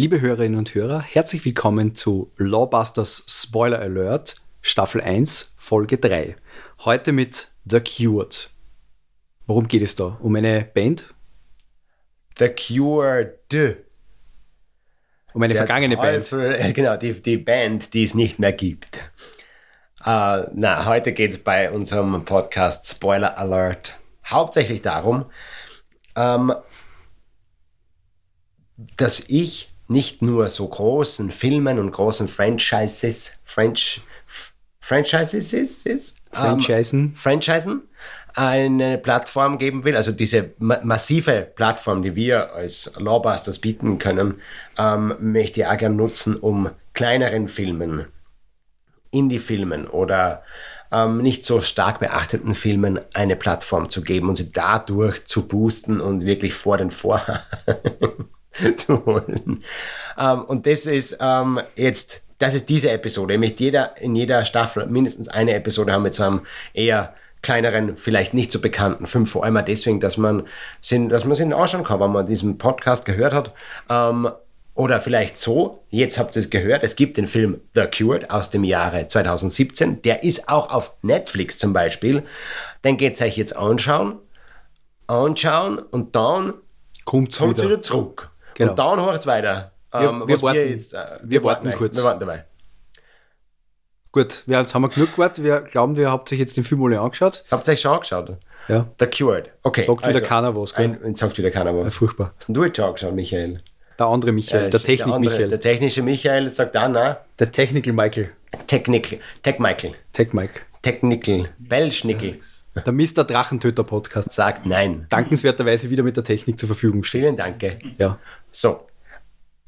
Liebe Hörerinnen und Hörer, herzlich willkommen zu Lawbusters Spoiler Alert, Staffel 1, Folge 3. Heute mit The Cured. Worum geht es da? Um eine Band? The Cured. Um eine Der vergangene Band. Teufel- Genau, die, die Band, die es nicht mehr gibt. Äh, na, heute geht es bei unserem Podcast Spoiler Alert hauptsächlich darum, ähm, dass ich nicht nur so großen Filmen und großen Franchises, French, Franchises ist, ist, ähm, Franchisen. Franchisen eine Plattform geben will, also diese ma massive Plattform, die wir als Lawbusters bieten können, ähm, möchte ich auch gerne nutzen, um kleineren Filmen, Indie-Filmen oder ähm, nicht so stark beachteten Filmen eine Plattform zu geben und sie dadurch zu boosten und wirklich vor den Vorhang zu holen. Ähm, und das ist ähm, jetzt, das ist diese Episode. Möchte jeder, in jeder Staffel mindestens eine Episode haben mit so einem eher kleineren, vielleicht nicht so bekannten Film. Vor allem deswegen, dass man sind, dass man sich anschauen kann, wenn man diesen Podcast gehört hat. Ähm, oder vielleicht so, jetzt habt ihr es gehört, es gibt den Film The Cured aus dem Jahre 2017. Der ist auch auf Netflix zum Beispiel. Den geht's euch jetzt anschauen. Anschauen und dann Kommt's kommt wieder. wieder. zurück. Genau. Und dann hört es weiter. Wir- Ähm, wir was warten- jetzt, äh, wir warten dabei. kurz. Wir warten dabei. Gut, wir, jetzt haben wir genug gewartet. Wir glauben, wir habt euch jetzt den Film alle angeschaut. Habt ihr euch schon angeschaut? Ja, The Cured. Okay. sagt wieder keiner was. Gell? Ein, sagt wieder keiner was. Furchtbar. Hast denn du jetzt schon angeschaut, Michael? Der andere Michael, Äh, der Technik andere- Michael, Der technische Michael sagt auch, na, der Technical Michael, Technical, Tech Michael, Tech Mike, Technical, Belschnickel der Mr. Drachentöter Podcast. sagt nein. Dankenswerterweise wieder mit der Technik zur Verfügung steht. Vielen Dank. Ja. So.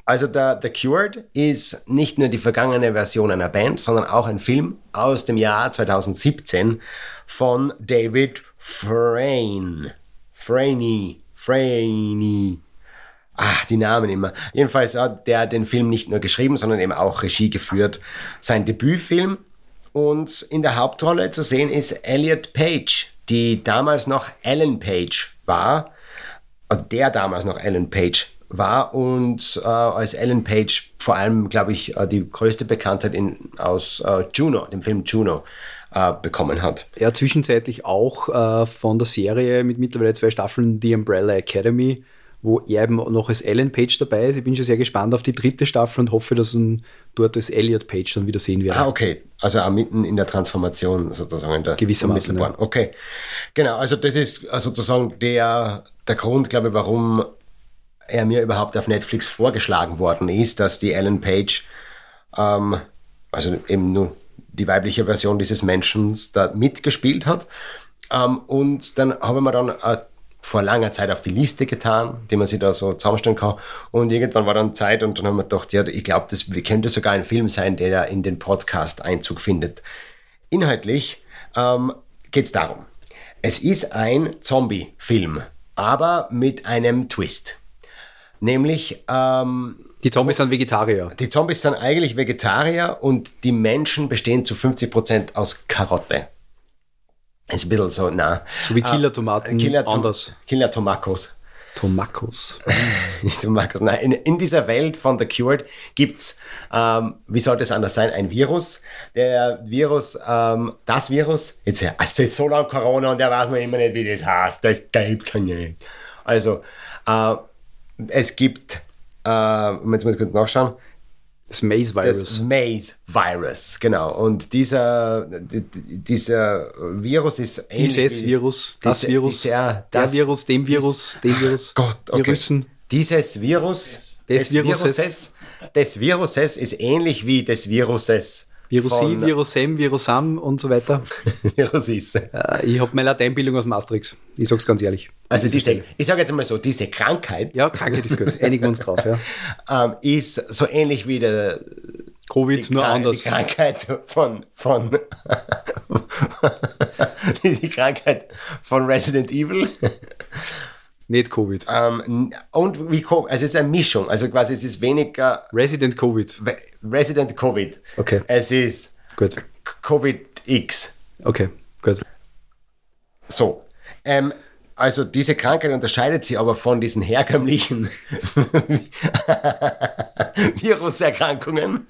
Also der The Cured ist nicht nur die vergangene Version einer Band, sondern auch ein Film aus dem Jahr 2017 von David Frayne. Franey. Franey. Ach, die Namen immer. Jedenfalls hat der den Film nicht nur geschrieben, sondern eben auch Regie geführt. Sein Debütfilm. Und in der Hauptrolle zu sehen ist Elliot Page, die damals noch Ellen Page war der damals noch Ellen Page war und äh, als Ellen Page vor allem, glaube ich, äh, die größte Bekanntheit in, aus äh, Juno, dem Film Juno, äh, bekommen hat. Er zwischenzeitlich auch äh, von der Serie mit mittlerweile zwei Staffeln The Umbrella Academy, wo er eben noch als Ellen Page dabei ist. Ich bin schon sehr gespannt auf die dritte Staffel und hoffe, dass ihn dort als Elliot Page dann wieder sehen werde. Ah, okay. Also auch mitten in der Transformation sozusagen. In der Gewissermaßen, Unmittelbaren. Okay. Genau, also das ist sozusagen der, der Grund, glaube ich, warum er mir überhaupt auf Netflix vorgeschlagen worden ist, dass die Ellen Page, ähm, also eben nur die weibliche Version dieses Menschen da mitgespielt hat. Ähm, und dann habe ich mir dann äh, vor langer Zeit auf die Liste getan, die man sich da so zusammenstellen kann. Und irgendwann war dann Zeit und dann haben wir gedacht, ja, ich glaube, das könnte sogar ein Film sein, der da in den Podcast Einzug findet. Inhaltlich ähm, geht es darum. Es ist ein Zombie-Film, aber mit einem Twist. Nämlich, ähm, Die Zombies sind Vegetarier. die Zombies sind eigentlich Vegetarier und die Menschen bestehen zu 50% aus Karotte. Ist ein bisschen so, na. So wie Killer-Tomaten, Killer anders. Killer Tomakos. Nicht Tomakos, nein. In, in dieser Welt von The Cured gibt's, ähm, wie sollte es anders sein, ein Virus. Der Virus, ähm, das Virus, jetzt, es ist so lange Corona und der weiß noch immer nicht, wie das heißt. Das gibt's ja nicht. Also, äh, es gibt, äh, jetzt muss ich kurz nachschauen, Das Maze-Virus. das Maze-Virus, genau. Und dieser, dieser Virus ist ähnlich Dieses Virus, das Virus, dieser- der das- Virus, dem Virus, dem Virus. Gott, okay. Virussen. Dieses Virus Des Viruses. des Viruses ist ähnlich wie des Viruses. Virusi, von- Virusem, Virusam und so weiter. Virus ist. Äh, ich habe meine Lateinbildung aus Maastricht. Ich sag's ganz ehrlich. Also diese, ich sage jetzt mal so, diese Krankheit Ja, Krankheit ist gut. Einigen wir uns drauf. Ja. ähm, ist so ähnlich wie der Covid, nur Krank- anders. Die Krankheit von, von die Krankheit von Resident Evil. Nicht Covid. Ähm, und wie also es ist eine Mischung, also quasi es ist weniger Resident Covid. Ve- Resident Covid. Okay. Es ist Gut. Covid X. Okay, gut. So. Ähm, also diese Krankheit unterscheidet sich aber von diesen herkömmlichen Viruserkrankungen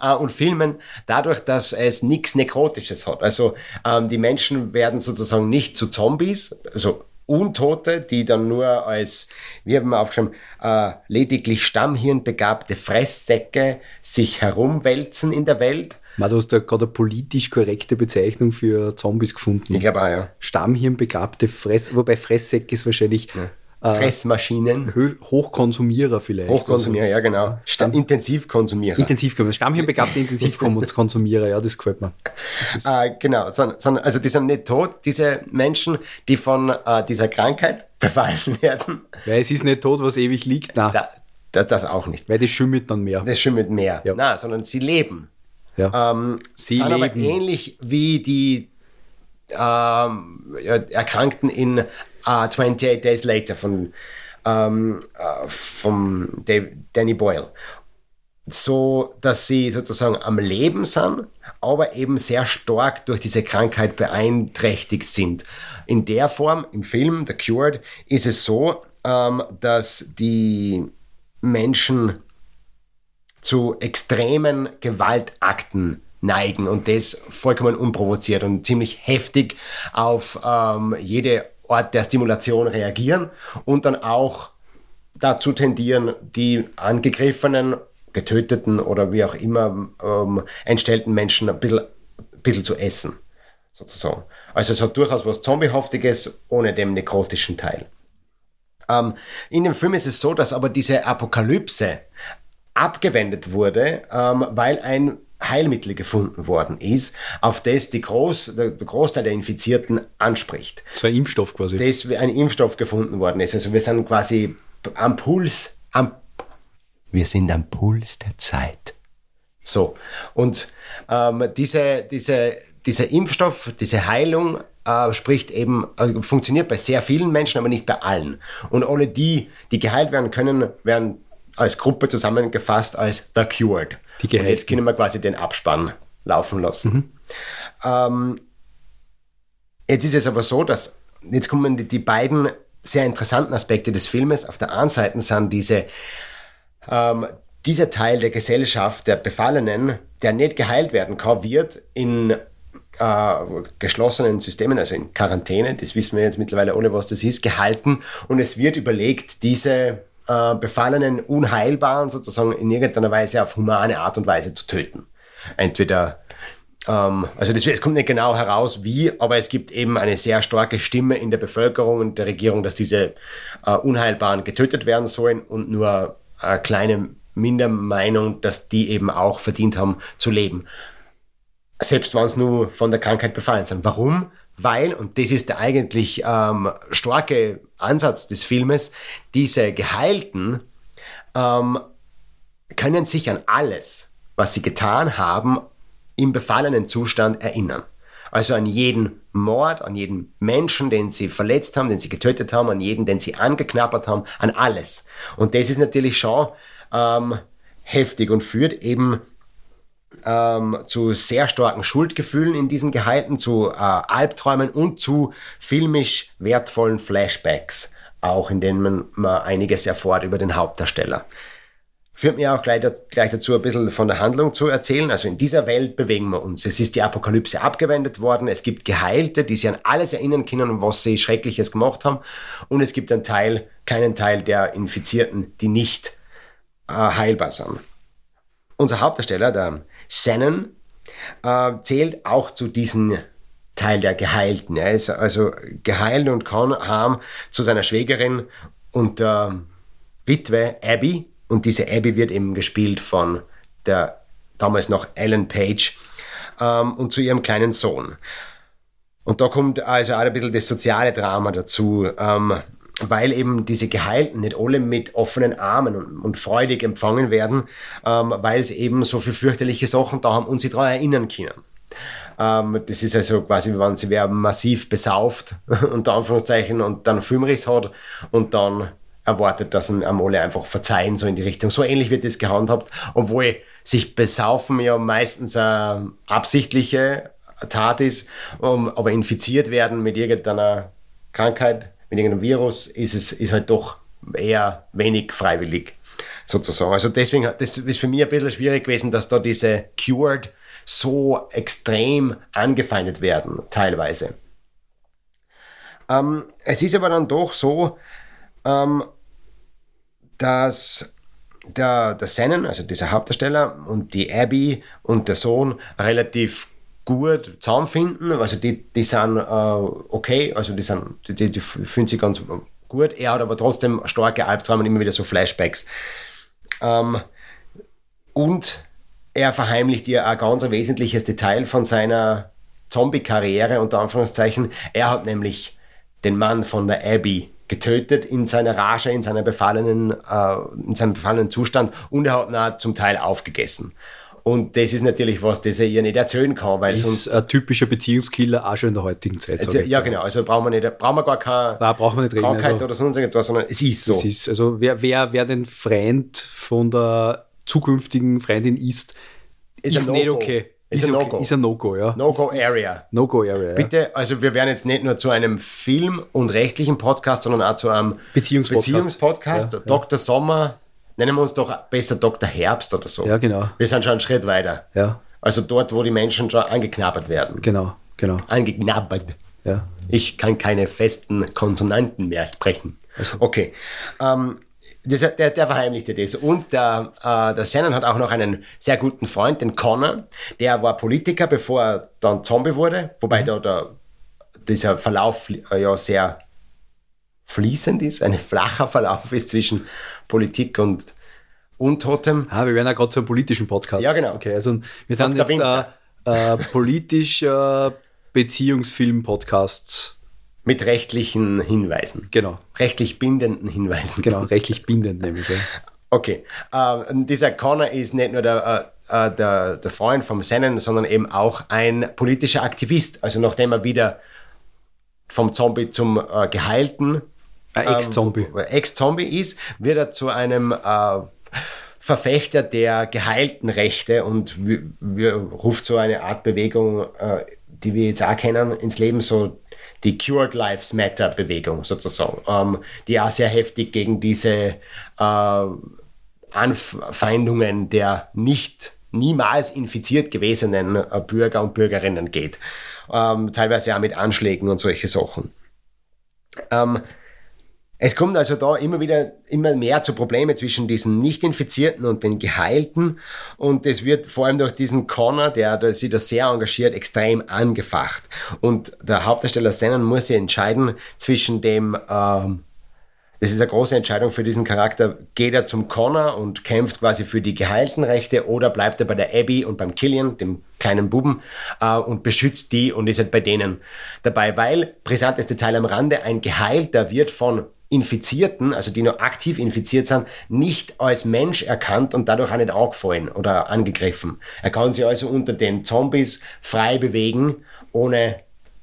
äh, und Filmen dadurch, dass es nichts Nekrotisches hat. Also ähm, die Menschen werden sozusagen nicht zu Zombies, also Untote, die dann nur als, wie haben wir aufgeschrieben, äh, lediglich stammhirnbegabte Fresssäcke sich herumwälzen in der Welt. Man, du hast da gerade eine politisch korrekte Bezeichnung für Zombies gefunden. Ich glaube auch, ja. Stammhirnbegabte Fress, wobei Fresssäcke ist wahrscheinlich ja. Äh, Fressmaschinen. Hochkonsumierer vielleicht. Hochkonsumierer, ja genau. Stamm Intensivkonsumierer. Intensivkonsumierer. Stammhirnbegabte Intensivkonsumierer, ja, das gefällt mir. Das äh, genau, also die sind nicht tot, diese Menschen, die von äh, dieser Krankheit befallen werden. Weil es ist nicht tot, was ewig liegt. Nein. Da, da, das auch nicht. Weil das schimmelt dann mehr. Das schimmelt mehr. Ja. Nein, sondern sie leben. Ja. Ähm, sie sind leben. aber ähnlich wie die ähm, Erkrankten in uh, 28 Days Later von, ähm, äh, vom Dave, Danny Boyle. So, dass sie sozusagen am Leben sind, aber eben sehr stark durch diese Krankheit beeinträchtigt sind. In der Form, im Film The Cured, ist es so, ähm, dass die Menschen zu extremen Gewaltakten neigen und das vollkommen unprovoziert und ziemlich heftig auf ähm, jede Ort der Stimulation reagieren und dann auch dazu tendieren, die angegriffenen, getöteten oder wie auch immer ähm, entstellten Menschen ein bisschen, ein bisschen zu essen, sozusagen. Also es hat durchaus was Zombiehaftiges ohne dem nekrotischen Teil. Ähm, in dem Film ist es so, dass aber diese Apokalypse abgewendet wurde, ähm, weil ein Heilmittel gefunden worden ist, auf das die Groß, der Großteil der Infizierten anspricht. So ein Impfstoff quasi. Das ein Impfstoff gefunden worden ist. Also wir sind quasi am Puls, am, wir sind am Puls der Zeit. So, und ähm, diese, diese, dieser Impfstoff, diese Heilung äh, spricht eben, äh, funktioniert bei sehr vielen Menschen, aber nicht bei allen. Und alle die, die geheilt werden können, werden als Gruppe zusammengefasst als The Cured. Die Und jetzt können wir quasi den Abspann laufen lassen. Mhm. Ähm, jetzt ist es aber so, dass jetzt kommen die, die, beiden sehr interessanten Aspekte des Filmes. Auf der einen Seite sind diese ähm, dieser Teil der Gesellschaft, der Befallenen, der nicht geheilt werden kann, wird in äh, geschlossenen Systemen, also in Quarantäne, das wissen wir jetzt mittlerweile alle, was das ist, gehalten und es wird überlegt, diese äh, Befallenen Unheilbaren sozusagen in irgendeiner Weise auf humane Art und Weise zu töten. Entweder ähm, also das, es kommt nicht genau heraus, wie, aber es gibt eben eine sehr starke Stimme in der Bevölkerung und der Regierung, dass diese äh, Unheilbaren getötet werden sollen und nur eine kleine Mindermeinung, dass die eben auch verdient haben zu leben. Selbst wenn es nur von der Krankheit befallen sind. Warum? Weil, und das ist der eigentlich ähm, starke Ansatz des Filmes, diese Geheilten ähm, können sich an alles, was sie getan haben, im befallenen Zustand erinnern. Also an jeden Mord, an jeden Menschen, den sie verletzt haben, den sie getötet haben, an jeden, den sie angeknabbert haben, an alles. Und das ist natürlich schon ähm, heftig und führt eben ähm, zu sehr starken Schuldgefühlen in diesen Gehalten, zu äh, Albträumen und zu filmisch wertvollen Flashbacks, auch in denen man, man einiges erfährt über den Hauptdarsteller. Führt mir auch gleich, gleich, dazu, ein bisschen von der Handlung zu erzählen. Also in dieser Welt bewegen wir uns. Es ist die Apokalypse abgewendet worden. Es gibt Geheilte, die sich an alles erinnern können, was sie Schreckliches gemacht haben. Und es gibt einen Teil, kleinen Teil der Infizierten, die nicht äh, heilbar sind. Unser Hauptdarsteller, der Shannon äh, zählt auch zu diesen Teil der Geheilten. Er ist also geheilt und kann haben zu seiner Schwägerin und der Witwe Abby. Und diese Abby wird eben gespielt von der damals noch Ellen Page ähm, und zu ihrem kleinen Sohn. Und da kommt also auch ein bisschen das soziale Drama dazu. Ähm, weil eben diese Geheilten nicht alle mit offenen Armen und, und freudig empfangen werden, ähm, weil sie eben so viele fürchterliche Sachen da haben und sie daran erinnern können. Ähm, das ist also quasi, wenn sie wer massiv besauft, unter Anführungszeichen, und dann Filmriss hat und dann erwartet, dass ihn alle einfach verzeihen, so in die Richtung. So ähnlich wird das gehandhabt, obwohl sich besaufen ja meistens eine absichtliche Tat ist, um, aber infiziert werden mit irgendeiner Krankheit mit irgendeinem Virus, ist es ist halt doch eher wenig freiwillig sozusagen. Also deswegen, das ist für mich ein bisschen schwierig gewesen, dass da diese Cured so extrem angefeindet werden, teilweise. Ähm, es ist aber dann doch so, ähm, dass der, der Sennen, also dieser Hauptdarsteller, und die Abby und der Sohn relativ gut zusammenfinden. Also die, die sind äh, okay, also die, sind, die, die fühlen sich ganz gut. Er hat aber trotzdem starke Albträume und immer wieder so Flashbacks. Ähm, und er verheimlicht ihr ein ganz wesentliches Detail von seiner Zombie-Karriere, unter Anführungszeichen. Er hat nämlich den Mann von der Abby getötet in seiner Rage, in, seiner befallenen, äh, in seinem befallenen Zustand und er hat ihn zum Teil aufgegessen. Und das ist natürlich was, das er ihr nicht erzählen kann, weil ist sonst. ein typischer Beziehungskiller auch schon in der heutigen Zeit. Also, ja, genau. Also brauchen wir nicht, brauchen wir gar keine Nein, brauchen wir nicht reden, Krankheit also, oder sonst irgendwas, sondern es ist so. Es ist, also wer, wer, wer den Freund von der zukünftigen Freundin ist, Ist ist, ein nicht No-Go. okay. Ist ein No-Go. Ist ein No-Go, ja. No-Go-Area. No-Go-Area, ja. Bitte, also wir werden jetzt nicht nur zu einem Film- und rechtlichen Podcast, sondern auch zu einem Beziehungspodcast. Beziehungspodcast. Ja, ja. Dr. Sommer, nennen wir uns doch besser Dr. Herbst oder so. Ja, genau. Wir sind schon einen Schritt weiter. Ja, Also dort, wo die Menschen schon angeknabbert werden. genau, genau. Angeknabbert. Ja. Ich kann keine festen Konsonanten mehr sprechen. Also- Okay. Ähm, das, der, der verheimlichte das. Und der, äh, der Shannon hat auch noch einen sehr guten Freund, den Connor. Der war Politiker, bevor er dann Zombie wurde. Wobei Mhm. da der, dieser Verlauf äh, ja sehr fließend ist, ein flacher Verlauf ist zwischen Politik und Untotem. Ah, wir werden ja gerade zu einem politischen Podcast. Ja, genau. Okay, also wir sind Dr. jetzt ein äh, politischer Beziehungsfilm-Podcast. Mit rechtlichen Hinweisen. Genau, Rechtlich bindenden Hinweisen. genau, rechtlich bindend nämlich. Ja. Okay. Ähm, dieser Connor ist nicht nur der, äh, äh, der, der Freund vom Sennen, sondern eben auch ein politischer Aktivist. Also nachdem er wieder vom Zombie zum äh, Geheilten Ex-Zombie. ähm, Ex-Zombie ist, wird er zu einem äh, Verfechter der geheilten Rechte und wir, wir ruft so eine Art Bewegung, äh, die wir jetzt auch kennen, ins Leben, so die Cured Lives Matter Bewegung sozusagen, ähm, die auch sehr heftig gegen diese äh, Anfeindungen der nicht niemals infiziert gewesenen äh, Bürger und Bürgerinnen geht. Ähm, teilweise auch mit Anschlägen und solche Sachen. Ähm, es kommt also da immer wieder immer mehr zu Problemen zwischen diesen Nicht-Infizierten und den Geheilten. Und das wird vor allem durch diesen Connor, der, der sich da sehr engagiert, extrem angefacht. Und der Hauptdarsteller Shannon muss sich entscheiden zwischen dem, ähm, das ist eine große Entscheidung für diesen Charakter, geht er zum Connor und kämpft quasi für die geheilten Rechte oder bleibt er bei der Abby und beim Killian, dem kleinen Buben, äh, und beschützt die und ist halt bei denen dabei, weil, brisantes Detail am Rande, ein Geheilter wird von Infizierten, also die noch aktiv infiziert sind, nicht als Mensch erkannt und dadurch auch nicht angefallen oder angegriffen. Er kann sich also unter den Zombies frei bewegen, ohne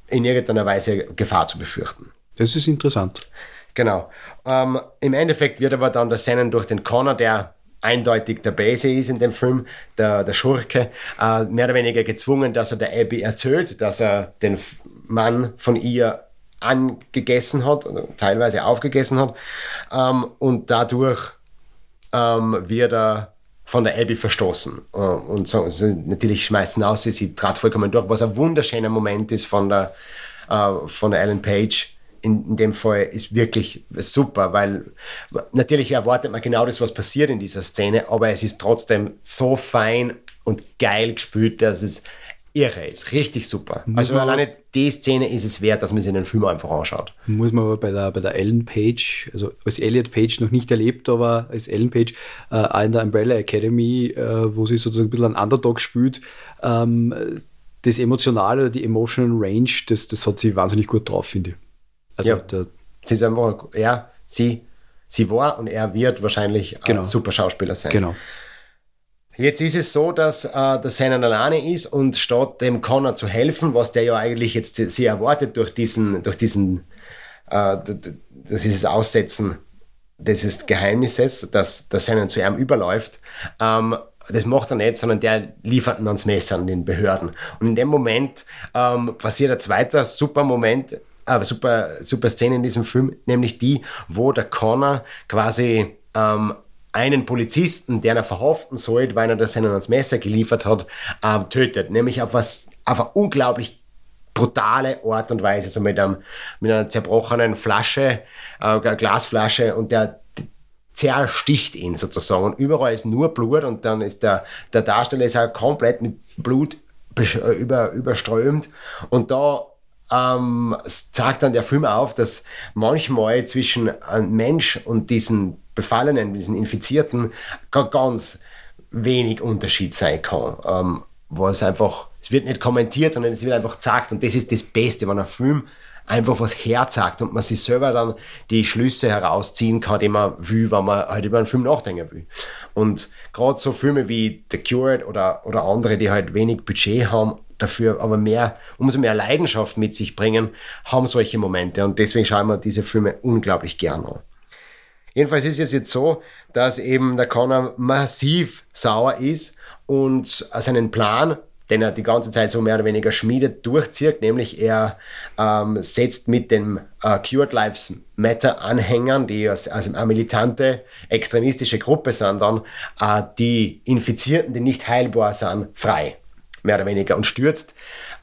in irgendeiner Weise Gefahr zu befürchten. Das ist interessant. Genau. Ähm, Im Endeffekt wird aber dann der Sennen durch den Connor, der eindeutig der Base ist in dem Film, der, der Schurke, äh, mehr oder weniger gezwungen, dass er der Abby erzählt, dass er den Mann von ihr angegessen hat, teilweise aufgegessen hat. Ähm, und dadurch ähm, wird er von der Abby verstoßen. Äh, und so, also natürlich schmeißen aus, sie, sie trat vollkommen durch, was ein wunderschöner Moment ist von der, äh, von der Ellen Page. In, in dem Fall ist wirklich super, weil natürlich erwartet man genau das, was passiert in dieser Szene, aber es ist trotzdem so fein und geil gespielt, dass es irre ist. Richtig super. Also man- alleine die Szene ist es wert, dass man sich den Film einfach anschaut. Muss man aber bei der, bei der Ellen Page, also als Elliot Page noch nicht erlebt, aber als Ellen Page äh, auch in der Umbrella Academy, äh, wo sie sozusagen ein bisschen ein Underdog spielt, ähm, das Emotionale, die Emotional Range, das, das hat sie wahnsinnig gut drauf, finde ich. Also Ja. der, Sie ist einfach, ja, sie, sie war und er wird wahrscheinlich Genau. ein super Schauspieler sein. genau. Jetzt ist es so, dass äh, der Sennen alleine ist und statt dem Connor zu helfen, was der ja eigentlich jetzt sie erwartet durch diesen, durch diesen, äh, das ist Aussetzen dieses Geheimnisses, dass der Sennen zu ihm überläuft, ähm, das macht er nicht, sondern der liefert ihn ans Messer an den Behörden. Und in dem Moment ähm, passiert ein zweiter super Moment, äh, super, super Szene in diesem Film, nämlich die, wo der Connor quasi ähm, einen Polizisten, der er verhaften soll, weil er das seinen ans Messer geliefert hat, äh, tötet. Nämlich auf was, auf eine unglaublich brutale Art und Weise, so mit, einem, mit einer zerbrochenen Flasche, äh, Glasflasche und der zersticht ihn sozusagen. Und überall ist nur Blut und dann ist der, der Darsteller ist auch komplett mit Blut über, überströmt. Und da ähm, zeigt dann der Film auf, dass manchmal zwischen einem Mensch und diesen Befallenen, diesen Infizierten, ganz wenig Unterschied sein kann. Ähm, was einfach, es wird nicht kommentiert, sondern es wird einfach gesagt. Und das ist das Beste, wenn ein Film einfach was herzagt und man sich selber dann die Schlüsse herausziehen kann, die man will, wenn man halt über einen Film nachdenken will. Und gerade so Filme wie The Cured oder, oder andere, die halt wenig Budget haben, dafür aber mehr, umso mehr Leidenschaft mit sich bringen, haben solche Momente. Und deswegen schauen wir diese Filme unglaublich gern an. Jedenfalls ist es jetzt so, dass eben der Connor massiv sauer ist und seinen Plan den er die ganze Zeit so mehr oder weniger schmiedet, durchzieht, nämlich er ähm, setzt mit den äh, Cured Lives Matter Anhängern, die als, als eine militante, extremistische Gruppe sind, dann äh, die Infizierten, die nicht heilbar sind, frei, mehr oder weniger, und stürzt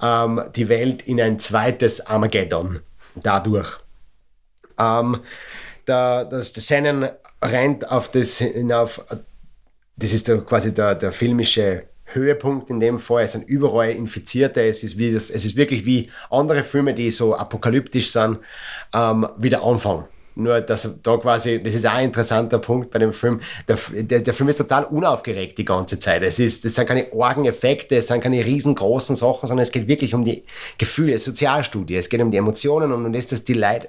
ähm, die Welt in ein zweites Armageddon dadurch. Ähm, der, das, Sennen rennt auf das hinauf, das ist der, quasi der, der filmische Höhepunkt in dem Fall. Es sind überall Infizierte. Es ist, wie das, es ist wirklich wie andere Filme, die so apokalyptisch sind, ähm, wieder anfangen. Nur, dass da quasi, das ist auch ein interessanter Punkt bei dem Film. Der, der, der Film ist total unaufgeregt die ganze Zeit. Es ist, das sind keine Orgeneffekte, es sind keine riesengroßen Sachen, sondern es geht wirklich um die Gefühle, Sozialstudie. Es geht um die Emotionen und um das, dass die Leute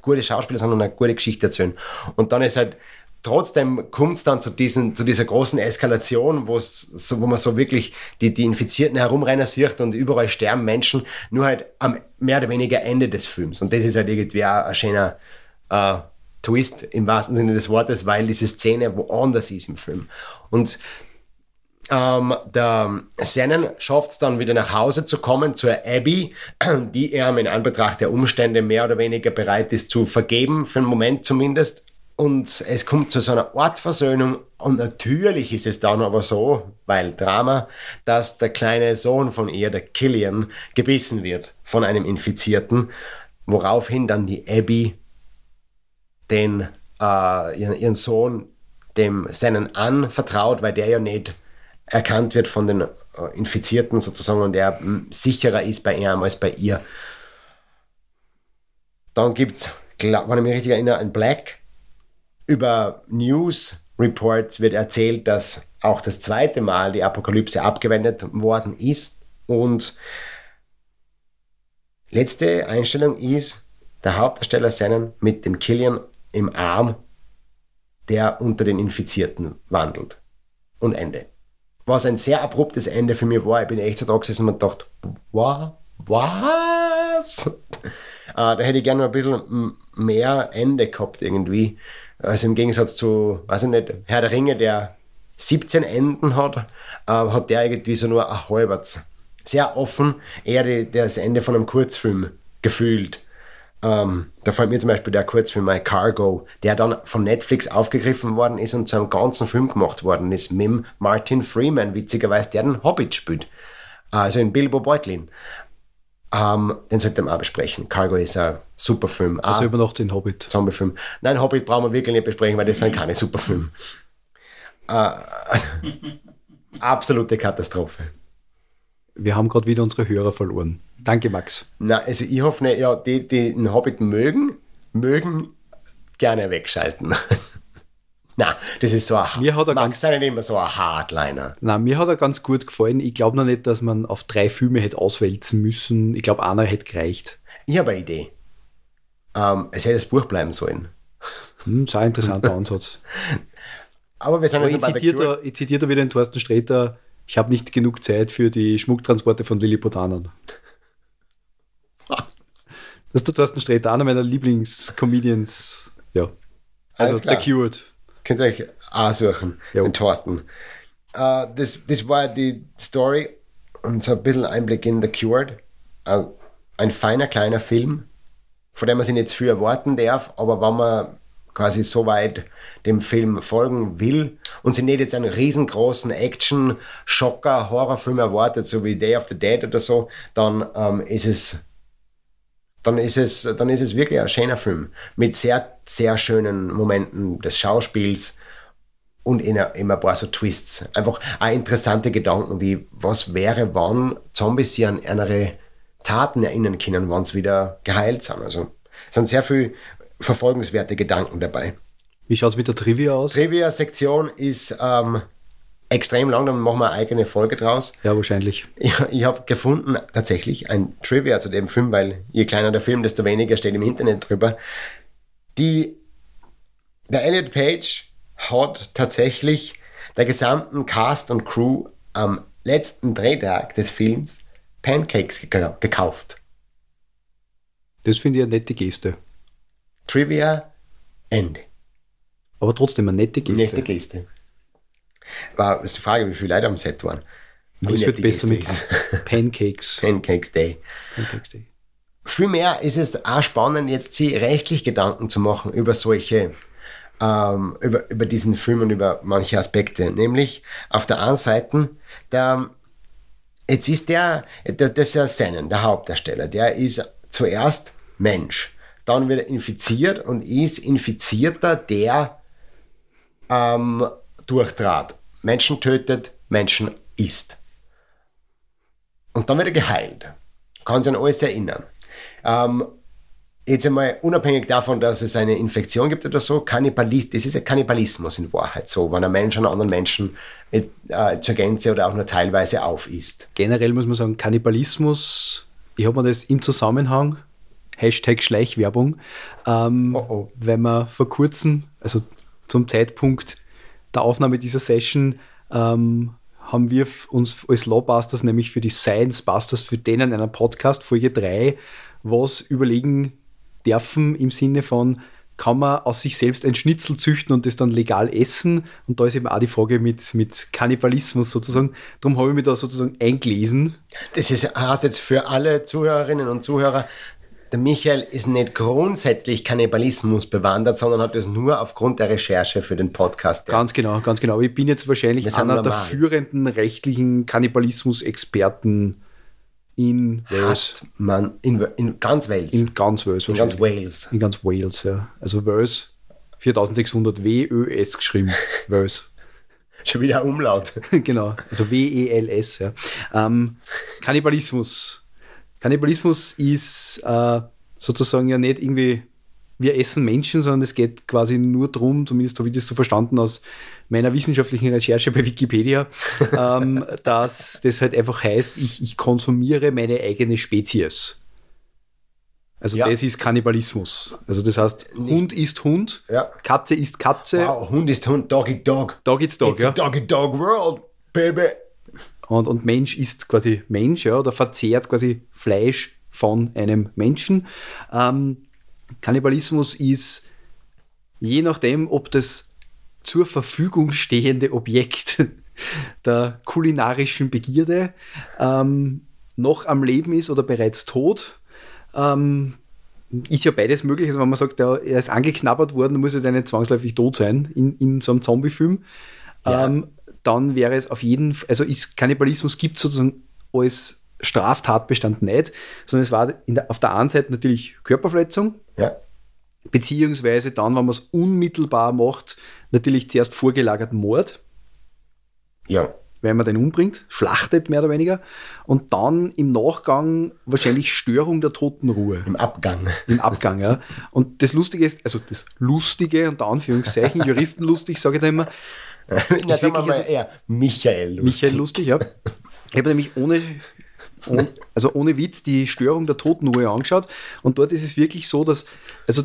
gute Schauspieler sind und eine gute Geschichte erzählen. Und dann ist halt, trotzdem kommt es dann zu, diesen, zu dieser großen Eskalation, so, wo man so wirklich die, die Infizierten herumrennen sieht und überall sterben Menschen, nur halt am mehr oder weniger Ende des Films. Und das ist halt irgendwie auch ein schöner äh, Twist im wahrsten Sinne des Wortes, weil diese Szene woanders ist im Film. Und ähm, der Sennen schafft es dann wieder nach Hause zu kommen zur Abby, die er in Anbetracht der Umstände mehr oder weniger bereit ist zu vergeben, für einen Moment zumindest. Und es kommt zu so einer Ortversöhnung. Und natürlich ist es dann aber so, weil Drama, dass der kleine Sohn von ihr, der Killian, gebissen wird von einem Infizierten, woraufhin dann die Abby den, äh, ihren, ihren Sohn dem seinen anvertraut, weil der ja nicht erkannt wird von den äh, Infizierten sozusagen und er sicherer ist bei ihm als bei ihr. Dann gibt es, wenn ich mich richtig erinnere, ein Black, über News Reports wird erzählt, dass auch das zweite Mal die Apokalypse abgewendet worden ist. Und letzte Einstellung ist der Hauptdarsteller Sennen mit dem Killian im Arm, der unter den Infizierten wandelt. Und Ende. Was ein sehr abruptes Ende für mich war. Ich bin echt so da gesessen und mir gedacht, was? Äh, da hätte ich gerne ein bisschen mehr Ende gehabt irgendwie. Also im Gegensatz zu, weiß ich nicht, Herr der Ringe, der 17 Enden hat, äh, hat der irgendwie so nur ein halbes. Sehr offen, eher die, das Ende von einem Kurzfilm gefühlt. Ähm, da fällt mir zum Beispiel der Kurzfilm My Cargo, der dann von Netflix aufgegriffen worden ist und zu einem ganzen Film gemacht worden ist, mit Martin Freeman, witzigerweise, der den Hobbit spielt. Also in Bilbo Beutlin. Ähm, den sollten wir auch besprechen. Cargo ist ein super Film. Also immer noch den Hobbit. Zombie-Film. Nein, Hobbit brauchen wir wirklich nicht besprechen, weil das sind keine super Filme. Äh, absolute Katastrophe. Wir haben gerade wieder unsere Hörer verloren. Danke, Max. Na, also ich hoffe nicht, ja, die, die den Hobbit mögen, mögen gerne wegschalten. Na, das ist so ein mir hat er Max ganz, nicht immer so ein Hardliner. Na, mir hat er ganz gut gefallen. Ich glaube noch nicht, dass man auf drei Filme hätte auswälzen müssen. Ich glaube, einer hätte gereicht. Ich habe eine Idee. Ähm, es hätte das Buch bleiben sollen. Hm, ist ein interessanter Ansatz. Aber wir sind Aber ich, zitiere da, ich zitiere da wieder den Thorsten Sträter, ich habe nicht genug Zeit für die Schmucktransporte von Lilliputanern. Das ist der Thorsten Sträter, einer meiner Lieblingscomedians. Ja. Also The Cured. Könnt ihr euch auch suchen, jo. den Thorsten. Uh, das, das war die Story und so ein bisschen Einblick in The Cured. Uh, ein feiner kleiner Film, von dem man sich nicht zu viel erwarten darf, aber wenn man quasi so weit dem Film folgen will und sich nicht jetzt einen riesengroßen Action, Schocker, Horrorfilm erwartet, so wie Day of the Dead oder so, dann ähm, ist es dann ist es dann ist es wirklich ein schöner Film mit sehr sehr schönen Momenten des Schauspiels und in, in ein paar so Twists. Einfach auch interessante Gedanken wie was wäre, wann Zombies sich an andere Taten erinnern können, wann sie wieder geheilt sind. Also es sind sehr viele verfolgenswerte Gedanken dabei. Wie schaut es mit der Trivia aus? Trivia-Sektion ist ähm, extrem lang, dann machen wir eine eigene Folge draus. Ja, wahrscheinlich. Ich, ich habe gefunden, tatsächlich ein Trivia zu dem Film, weil je kleiner der Film, desto weniger steht im Internet drüber. Die, der Elliot Page hat tatsächlich der gesamten Cast und Crew am letzten Drehtag des Films Pancakes gekauft. Das finde ich eine nette Geste. Trivia, Ende. Aber trotzdem eine nette Geste. Nette Geste. War ist die Frage, wie viele Leute am Set waren. Es wird besser mit Pancakes. Pancakes Day. Pancakes Day. Vielmehr ist es auch spannend, jetzt sich rechtlich Gedanken zu machen über solche, ähm, über, über diesen Film und über manche Aspekte. Nämlich auf der einen Seite, der, jetzt ist der, das, das ist ja Sennen, der Hauptdarsteller, der ist zuerst Mensch dann wird er infiziert und ist Infizierter, der ähm, durchtrat. Menschen tötet, Menschen isst. Und dann wird er geheilt. Kann sich an alles erinnern. Ähm, jetzt einmal unabhängig davon, dass es eine Infektion gibt oder so, Kannibalis das ist ja Kannibalismus in Wahrheit so, wenn ein Mensch einen anderen Menschen mit, äh, zur Gänze oder auch nur teilweise aufisst. Generell muss man sagen, Kannibalismus, ich habe mir das im Zusammenhang Hashtag Schleichwerbung, ähm, oh oh. weil wir vor kurzem, also zum Zeitpunkt der Aufnahme dieser Session, ähm, haben wir uns als Lawbusters nämlich für die Science Busters, für denen einen Podcast, Folge 3, was überlegen dürfen im Sinne von, kann man aus sich selbst ein Schnitzel züchten und das dann legal essen? Und da ist eben auch die Frage mit, mit Kannibalismus sozusagen. Darum habe ich mich da sozusagen eingelesen. Das ist, heißt jetzt für alle Zuhörerinnen und Zuhörer, der Michael ist nicht grundsätzlich Kannibalismus bewandert, sondern hat es nur aufgrund der Recherche für den Podcast. Ganz genau, ganz genau. Ich bin jetzt wahrscheinlich einer normal. der führenden rechtlichen Kannibalismus-Experten in Wales. man in, in ganz Wales. In ganz Wales. In ganz Wales. In ganz Wales, ja. Also Wales 4600 W-Ö-S geschrieben. Wales. Schon wieder Umlaut. genau, also W-E-L-S. Ja. Ähm, Kannibalismus Kannibalismus ist äh, sozusagen ja nicht irgendwie, wir essen Menschen, sondern es geht quasi nur darum, zumindest habe ich das so verstanden aus meiner wissenschaftlichen Recherche bei Wikipedia, ähm, dass das halt einfach heißt, ich, ich konsumiere meine eigene Spezies. Also ja. das ist Kannibalismus. Also das heißt, Nicht. Hund ist Hund, ja. Katze ist Katze. Wow, Hund ist Hund, Dog ist Dog. Dog ist Dog, It's ja. Dog is Dog World, baby. Und, und Mensch ist quasi Mensch, ja, oder verzehrt quasi Fleisch von einem Menschen. Ähm, Kannibalismus ist je nachdem, ob das zur Verfügung stehende Objekt der kulinarischen Begierde ähm, noch am Leben ist oder bereits tot. Ähm, ist ja beides möglich. Also wenn man sagt, er ist angeknabbert worden, muss er dann nicht zwangsläufig tot sein in, in so einem Zombie-Film. Ja. Ähm, dann wäre es auf jeden Fall, also ist Kannibalismus gibt sozusagen als Straftatbestand nicht, sondern es war der, auf der einen Seite natürlich Körperverletzung, ja. beziehungsweise dann, wenn man es unmittelbar macht, natürlich zuerst vorgelagerten Mord. Ja. Wenn man den umbringt, schlachtet mehr oder weniger, und dann im Nachgang wahrscheinlich Störung der Totenruhe. Im Abgang. Im Abgang, ja. Und das Lustige ist, also das Lustige, unter Anführungszeichen, Juristenlustig, sage ich da immer, Na, ist wirklich, also, eher Michael Lustig. Michael Lustig, ja. Ich habe nämlich ohne, ohne, also ohne Witz die Störung der Totenruhe angeschaut und dort ist es wirklich so, dass also,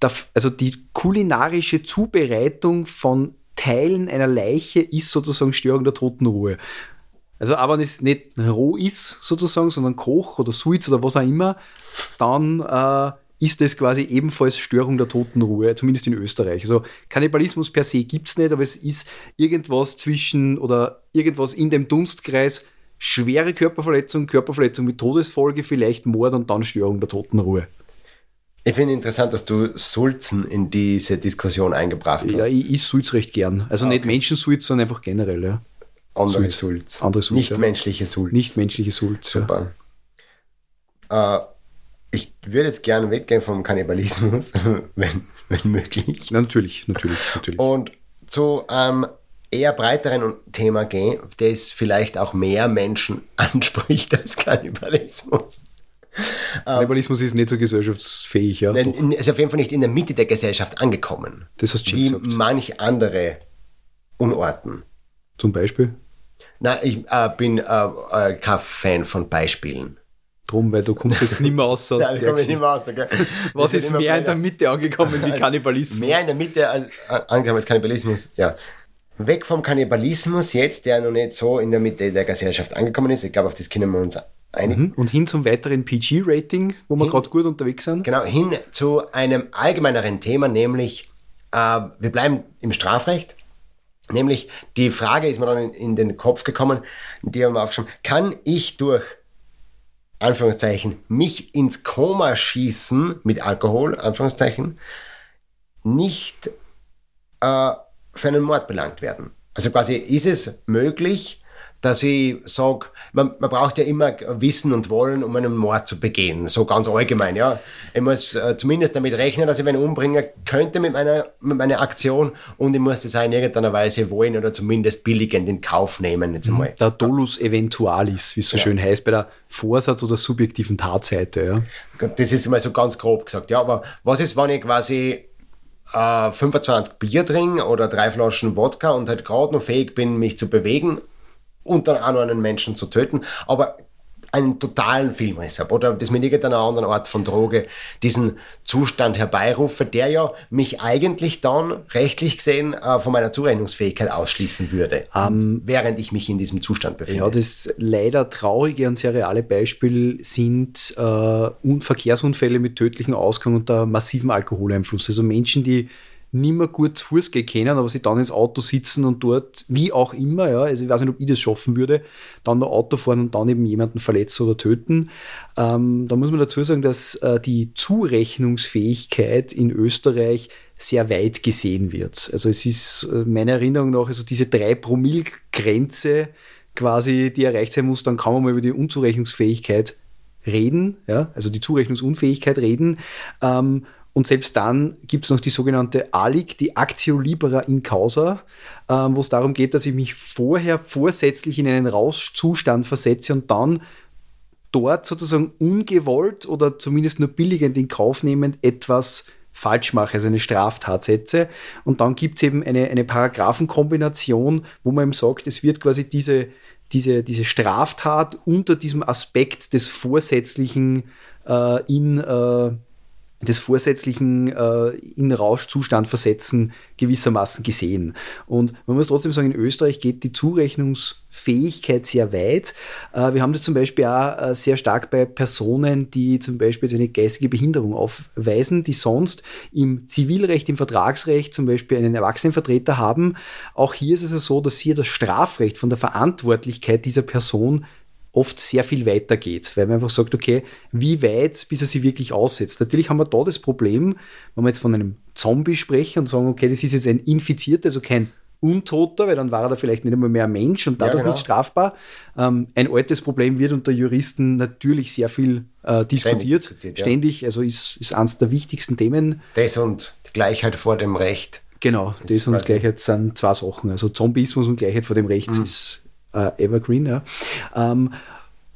der, also die kulinarische Zubereitung von Teilen einer Leiche ist sozusagen Störung der Totenruhe. Also, aber wenn es nicht roh ist, sozusagen, sondern Koch oder Suiz oder was auch immer, dann äh, ist das quasi ebenfalls Störung der Totenruhe, zumindest in Österreich. Also Kannibalismus per se gibt es nicht, aber es ist irgendwas zwischen oder irgendwas in dem Dunstkreis schwere Körperverletzung, Körperverletzung mit Todesfolge, vielleicht Mord und dann Störung der Totenruhe. Ich finde interessant, dass du Sulzen in diese Diskussion eingebracht hast. Ja, ich is Sulz recht gern. Also Okay. nicht Menschensulz, sondern einfach generell. Ja. Andere Sulz. Sulz. Andere Sulz, Nicht ja. menschliche Sulz. Nicht-menschliche Sulz. Ja. Super. Ich würde jetzt gerne weggehen vom Kannibalismus, wenn, wenn möglich. Na, natürlich, natürlich, natürlich. Und zu einem eher breiteren Thema gehen, das vielleicht auch mehr Menschen anspricht als Kannibalismus. Kannibalismus ist nicht so gesellschaftsfähig, ja. Nein, ist auf jeden Fall nicht in der Mitte der Gesellschaft angekommen. Das hast du Wie gesagt. manch andere Unorten. Zum Beispiel. Na, ich äh, bin äh, äh, kein Fan von Beispielen. Drum, weil du kommst jetzt nicht mehr raus aus Ja, der komme ich nicht mehr raus. Okay? Was ist mehr in der Mitte angekommen wie Kannibalismus? Mehr in der Mitte als, äh, angekommen als Kannibalismus, ja. Weg vom Kannibalismus jetzt, der noch nicht so in der Mitte der Gesellschaft angekommen ist. Ich glaube, auf das können wir uns einigen. Mhm. Und hin zum weiteren PG-Rating, wo wir gerade gut unterwegs sind. Genau, hin zu einem allgemeineren Thema, nämlich äh, wir bleiben im Strafrecht. Nämlich die Frage ist mir dann in, in den Kopf gekommen, die haben wir aufgeschrieben, kann ich durch Anführungszeichen mich ins Koma schießen mit Alkohol, Anführungszeichen, nicht äh, für einen Mord belangt werden? Also quasi ist es möglich, dass ich sage, man, man braucht ja immer Wissen und Wollen, um einen Mord zu begehen, so ganz allgemein, ja. Ich muss äh, zumindest damit rechnen, dass ich wen umbringen könnte mit meiner, mit meiner Aktion und ich muss das auch in irgendeiner Weise wollen oder zumindest billigend in Kauf nehmen, jetzt einmal. Der Dolus Eventualis, wie es so schön heißt, bei der Vorsatz- oder subjektiven Tatseite. Ja. Das ist mal so ganz grob gesagt, ja. Aber was ist, wenn ich quasi äh, 25 Bier trinke oder drei Flaschen Wodka und halt gerade noch fähig bin, mich zu bewegen und dann auch noch einen Menschen zu töten, aber einen totalen Filmriss habe oder das mit irgendeiner anderen Art von Droge diesen Zustand herbeirufe, der ja mich eigentlich dann rechtlich gesehen äh, von meiner Zurechnungsfähigkeit ausschließen würde, während ich mich in diesem Zustand befinde. Ja, das leider traurige und sehr reale Beispiel sind äh, Un- Verkehrsunfälle mit tödlichem Ausgang unter massivem Alkoholeinfluss. Also Menschen, die nicht mehr gut zu Fuß gehen können, aber sie dann ins Auto sitzen und dort, wie auch immer, ja, also ich weiß nicht, ob ich das schaffen würde, dann noch Auto fahren und dann eben jemanden verletzen oder töten. Ähm, da muss man dazu sagen, dass äh, die Zurechnungsfähigkeit in Österreich sehr weit gesehen wird. Also es ist äh, meiner Erinnerung nach, also diese 3-Promille-Grenze quasi, die erreicht sein muss, dann kann man mal über die Unzurechnungsfähigkeit reden, ja, also die Zurechnungsunfähigkeit reden. Ähm, und selbst dann gibt es noch die sogenannte ALIG, die Actio Libera in Causa, ähm, wo es darum geht, dass ich mich vorher vorsätzlich in einen Rauschzustand versetze und dann dort sozusagen ungewollt oder zumindest nur billigend in Kauf nehmend etwas falsch mache, also eine Straftat setze. Und dann gibt es eben eine, eine Paragraphenkombination, wo man eben sagt, es wird quasi diese, diese, diese Straftat unter diesem Aspekt des vorsätzlichen äh, in äh, des vorsätzlichen äh, in Rauschzustand versetzen gewissermaßen gesehen. Und man muss trotzdem sagen, in Österreich geht die Zurechnungsfähigkeit sehr weit. Äh, wir haben das zum Beispiel auch äh, sehr stark bei Personen, die zum Beispiel eine geistige Behinderung aufweisen, die sonst im Zivilrecht, im Vertragsrecht zum Beispiel einen Erwachsenenvertreter haben. Auch hier ist es ja so, dass hier das Strafrecht von der Verantwortlichkeit dieser Person oft sehr viel weiter geht, weil man einfach sagt, okay, wie weit, bis er sie wirklich aussetzt. Natürlich haben wir da das Problem, wenn wir jetzt von einem Zombie sprechen und sagen, okay, das ist jetzt ein Infizierter, also kein Untoter, weil dann war er da vielleicht nicht einmal mehr ein Mensch und dadurch genau. nicht strafbar. Ähm, ein altes Problem wird unter Juristen natürlich sehr viel äh, diskutiert. diskutiert, ja. Ständig, also ist, ist eines der wichtigsten Themen. Das und die Gleichheit vor dem Recht. Genau, das, und quasi- Gleichheit sind zwei Sachen. Also Zombismus und Gleichheit vor dem Recht ist äh, Evergreen. Ja. Ähm,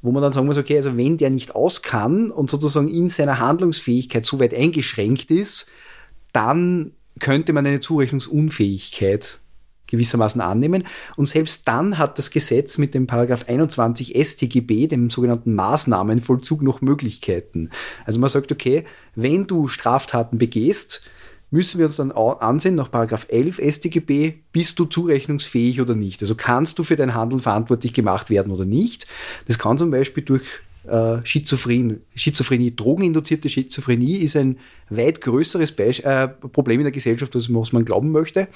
wo man dann sagen muss, okay, also wenn der nicht aus kann und sozusagen in seiner Handlungsfähigkeit so weit eingeschränkt ist, dann könnte man eine Zurechnungsunfähigkeit gewissermaßen annehmen. Und selbst dann hat das Gesetz mit dem Paragraph 21 StGB, dem sogenannten Maßnahmenvollzug, noch Möglichkeiten. Also man sagt, okay, wenn du Straftaten begehst, müssen wir uns dann ansehen, nach Paragraph 11 StGB, bist du zurechnungsfähig oder nicht? Also kannst du für dein Handeln verantwortlich gemacht werden oder nicht? Das kann zum Beispiel durch äh, Schizophren, Schizophrenie, drogeninduzierte Schizophrenie ist ein weit größeres Beisch äh, Problem in der Gesellschaft, als man glauben möchte.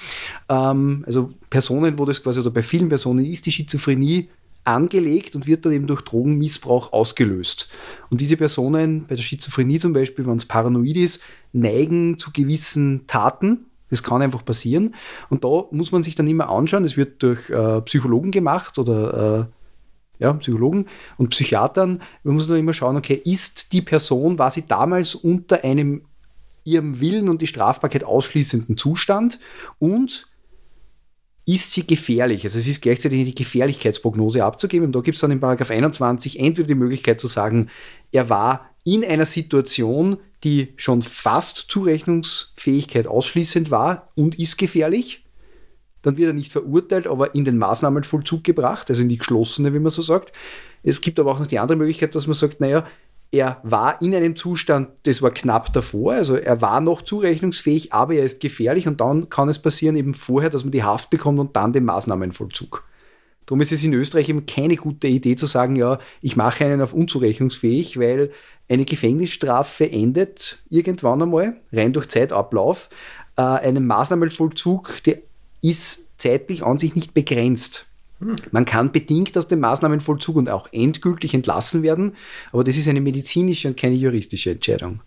Ähm, also Personen, wo das quasi, oder bei vielen Personen ist die Schizophrenie angelegt und wird dann eben durch Drogenmissbrauch ausgelöst. Und diese Personen, bei der Schizophrenie zum Beispiel, wenn es paranoid ist, neigen zu gewissen Taten. Das kann einfach passieren. Und da muss man sich dann immer anschauen, es wird durch äh, Psychologen gemacht oder äh, ja, Psychologen und Psychiatern. Man muss dann immer schauen, okay, ist die Person, war sie damals unter einem ihrem Willen und die Strafbarkeit ausschließenden Zustand und ist sie gefährlich? Also es ist gleichzeitig die Gefährlichkeitsprognose abzugeben. Und da gibt es dann in Paragraph 21 entweder die Möglichkeit zu sagen, er war in einer Situation, die schon fast Zurechnungsfähigkeit ausschließend war und ist gefährlich. Dann wird er nicht verurteilt, aber in den Maßnahmenvollzug gebracht, also in die geschlossene, wie man so sagt. Es gibt aber auch noch die andere Möglichkeit, dass man sagt, naja, er war in einem Zustand, das war knapp davor, also er war noch zurechnungsfähig, aber er ist gefährlich und dann kann es passieren eben vorher, dass man die Haft bekommt und dann den Maßnahmenvollzug. Darum ist es in Österreich eben keine gute Idee zu sagen, ja, ich mache einen auf unzurechnungsfähig, weil eine Gefängnisstrafe endet irgendwann einmal, rein durch Zeitablauf. Äh, einen Maßnahmenvollzug, der ist zeitlich an sich nicht begrenzt. Man kann bedingt aus dem Maßnahmenvollzug und auch endgültig entlassen werden, aber das ist eine medizinische und keine juristische Entscheidung.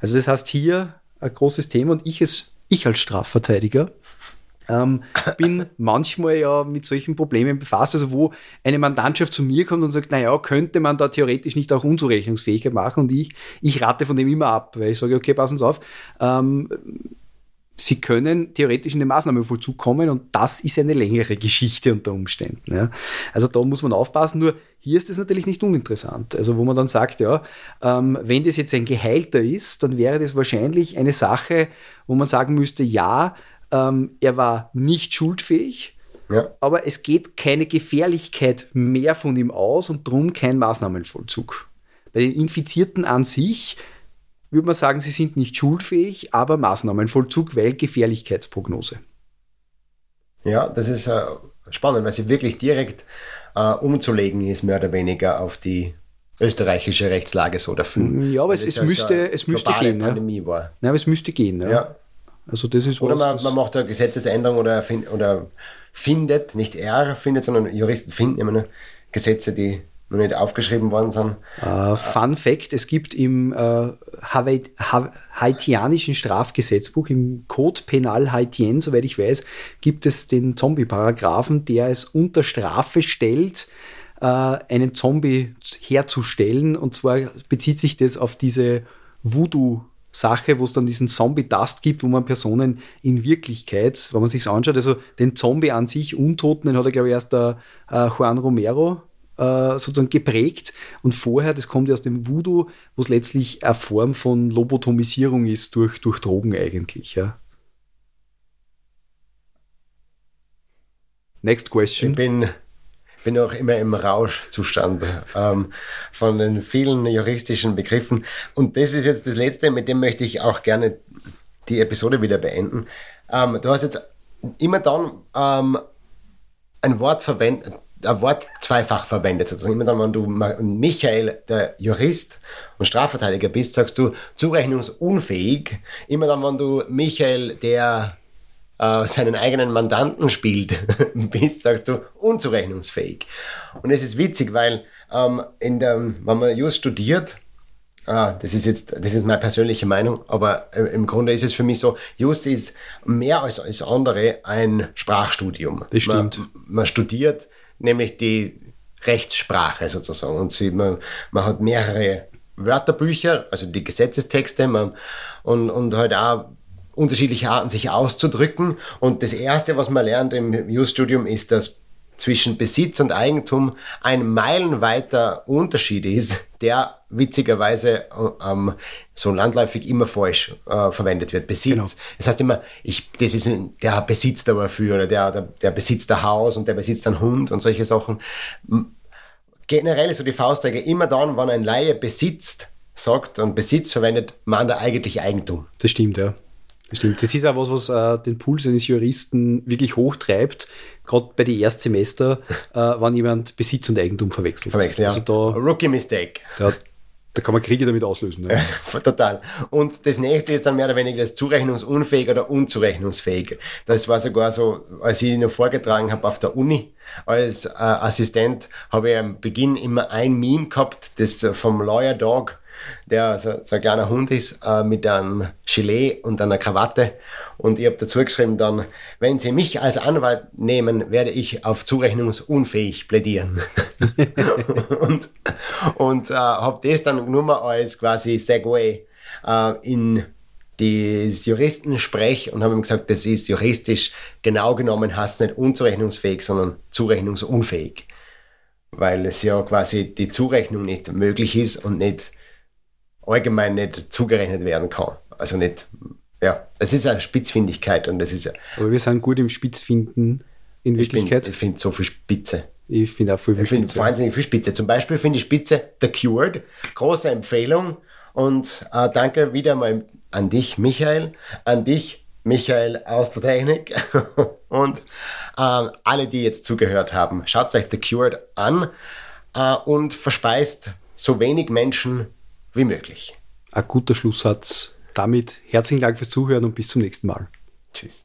Also das heißt hier ein großes Thema und ich, es, ich als Strafverteidiger ähm, bin manchmal ja mit solchen Problemen befasst, also wo eine Mandantschaft zu mir kommt und sagt, naja, könnte man da theoretisch nicht auch Unzurechnungsfähigkeit machen und ich, ich rate von dem immer ab, weil ich sage, okay, passen Sie auf, ähm, Sie können theoretisch in den Maßnahmenvollzug kommen und das ist eine längere Geschichte unter Umständen. Ja. Also da muss man aufpassen, nur hier ist es natürlich nicht uninteressant. Also wo man dann sagt, ja, ähm, wenn das jetzt ein Geheilter ist, dann wäre das wahrscheinlich eine Sache, wo man sagen müsste, ja, ähm, er war nicht schuldfähig, ja. aber es geht keine Gefährlichkeit mehr von ihm aus und darum kein Maßnahmenvollzug. Bei den Infizierten an sich würde man sagen, sie sind nicht schuldfähig, aber Maßnahmenvollzug, weil Gefährlichkeitsprognose. Ja, das ist äh, spannend, weil sie wirklich direkt äh, umzulegen ist, mehr oder weniger auf die österreichische Rechtslage so dafür. Mm, ja, aber es, es, ja müsste, es müsste gehen. Pandemie ja. war. Nein, aber es müsste gehen. Ja. ja. Also das ist oder man, man, macht eine Gesetzesänderung oder, find, oder findet, nicht er findet, sondern Juristen finden immer Gesetze, die noch nicht aufgeschrieben worden sind. Uh, Fun Fact: Es gibt im äh, haitianischen Strafgesetzbuch, im Code Penal Haitien, soweit ich weiß, gibt es den Zombie-Paragraphen, der es unter Strafe stellt, äh, einen Zombie herzustellen. Und zwar bezieht sich das auf diese Voodoo- Sache, wo es dann diesen Zombie-Dust gibt, wo man Personen in Wirklichkeit, wenn man sich anschaut, also den Zombie an sich, Untoten, den hat er, glaube ich, erst der äh, Juan Romero äh, sozusagen geprägt. Und vorher, das kommt ja aus dem Voodoo, wo es letztlich eine Form von Lobotomisierung ist durch, durch Drogen eigentlich. Ja. Next question. Ich bin, bin auch immer im Rauschzustand ähm, von den vielen juristischen Begriffen. Und das ist jetzt das Letzte, mit dem möchte ich auch gerne die Episode wieder beenden. Ähm, du hast jetzt immer dann ähm, ein Wort verwendet, ein Wort zweifach verwendet. Sozusagen immer dann, wenn du Michael, der Jurist und Strafverteidiger bist, sagst du zurechnungsunfähig. Immer dann, wenn du Michael, der äh, seinen eigenen Mandanten spielt, bist, sagst du unzurechnungsfähig. Und es ist witzig, weil ähm, in der, wenn man just studiert, Ah, das ist jetzt, das ist meine persönliche Meinung, aber äh, im Grunde ist es für mich so, Just ist mehr als, als andere ein Sprachstudium. Das stimmt. Man, man studiert nämlich die Rechtssprache sozusagen. Und sie, man, man hat mehrere Wörterbücher, also die Gesetzestexte man, und, und halt auch unterschiedliche Arten, sich auszudrücken. Und das Erste, was man lernt im Jus-Studium, ist, dass zwischen Besitz und Eigentum ein meilenweiter Unterschied ist, der witzigerweise ähm, so landläufig immer falsch äh, verwendet wird. Besitz. Genau. Das heißt immer, ich, das ist, der besitzt aber für oder der, der, der besitzt ein Haus und der besitzt einen Hund und solche Sachen. Generell ist so die Faustregel immer dann, wenn ein Laie besitzt, sagt und Besitz verwendet, man da eigentlich Eigentum. Das stimmt, ja. Das stimmt. Das ist auch was, was äh, den Puls eines Juristen wirklich hochtreibt, gerade bei den Erstsemester, äh, wenn jemand Besitz und Eigentum verwechselt. Verwechselt, ja. Also da, Rookie Mistake. Da, Da kann man Kriege damit auslösen. Ne? Total. Und das nächste ist dann mehr oder weniger das zurechnungsunfähig oder unzurechnungsfähig. Das war sogar so, als ich ihn noch vorgetragen habe auf der Uni als äh, Assistent, habe ich am Beginn immer ein Meme gehabt, das vom Lawyer Dog der so, so ein kleiner Hund ist, äh, mit einem Gilet und einer Krawatte. Und ich habe dazu geschrieben dann, wenn Sie mich als Anwalt nehmen, werde ich auf zurechnungsunfähig plädieren. und und äh, habe das dann nur mal als quasi Segway äh, in das Juristensprech und habe ihm gesagt, das ist juristisch genau genommen hast nicht unzurechnungsfähig, sondern zurechnungsunfähig. Weil es ja quasi die Zurechnung nicht möglich ist und nicht allgemein nicht zugerechnet werden kann. Also nicht, ja, es ist eine Spitzfindigkeit und das ist ja. Aber wir sind gut im Spitzfinden in Wirklichkeit. Ich, ich finde so viel Spitze. Ich finde auch viel, viel ich Spitze. wahnsinnig viel Spitze. Zum Beispiel finde ich Spitze The Cured. Große Empfehlung. Und äh, danke wieder mal an dich, Michael. An dich, Michael aus der Technik. und äh, alle, die jetzt zugehört haben, schaut euch The Cured an äh, und verspeist so wenig Menschen wie möglich. Ein guter Schlusssatz. Damit herzlichen Dank fürs Zuhören und bis zum nächsten Mal. Tschüss.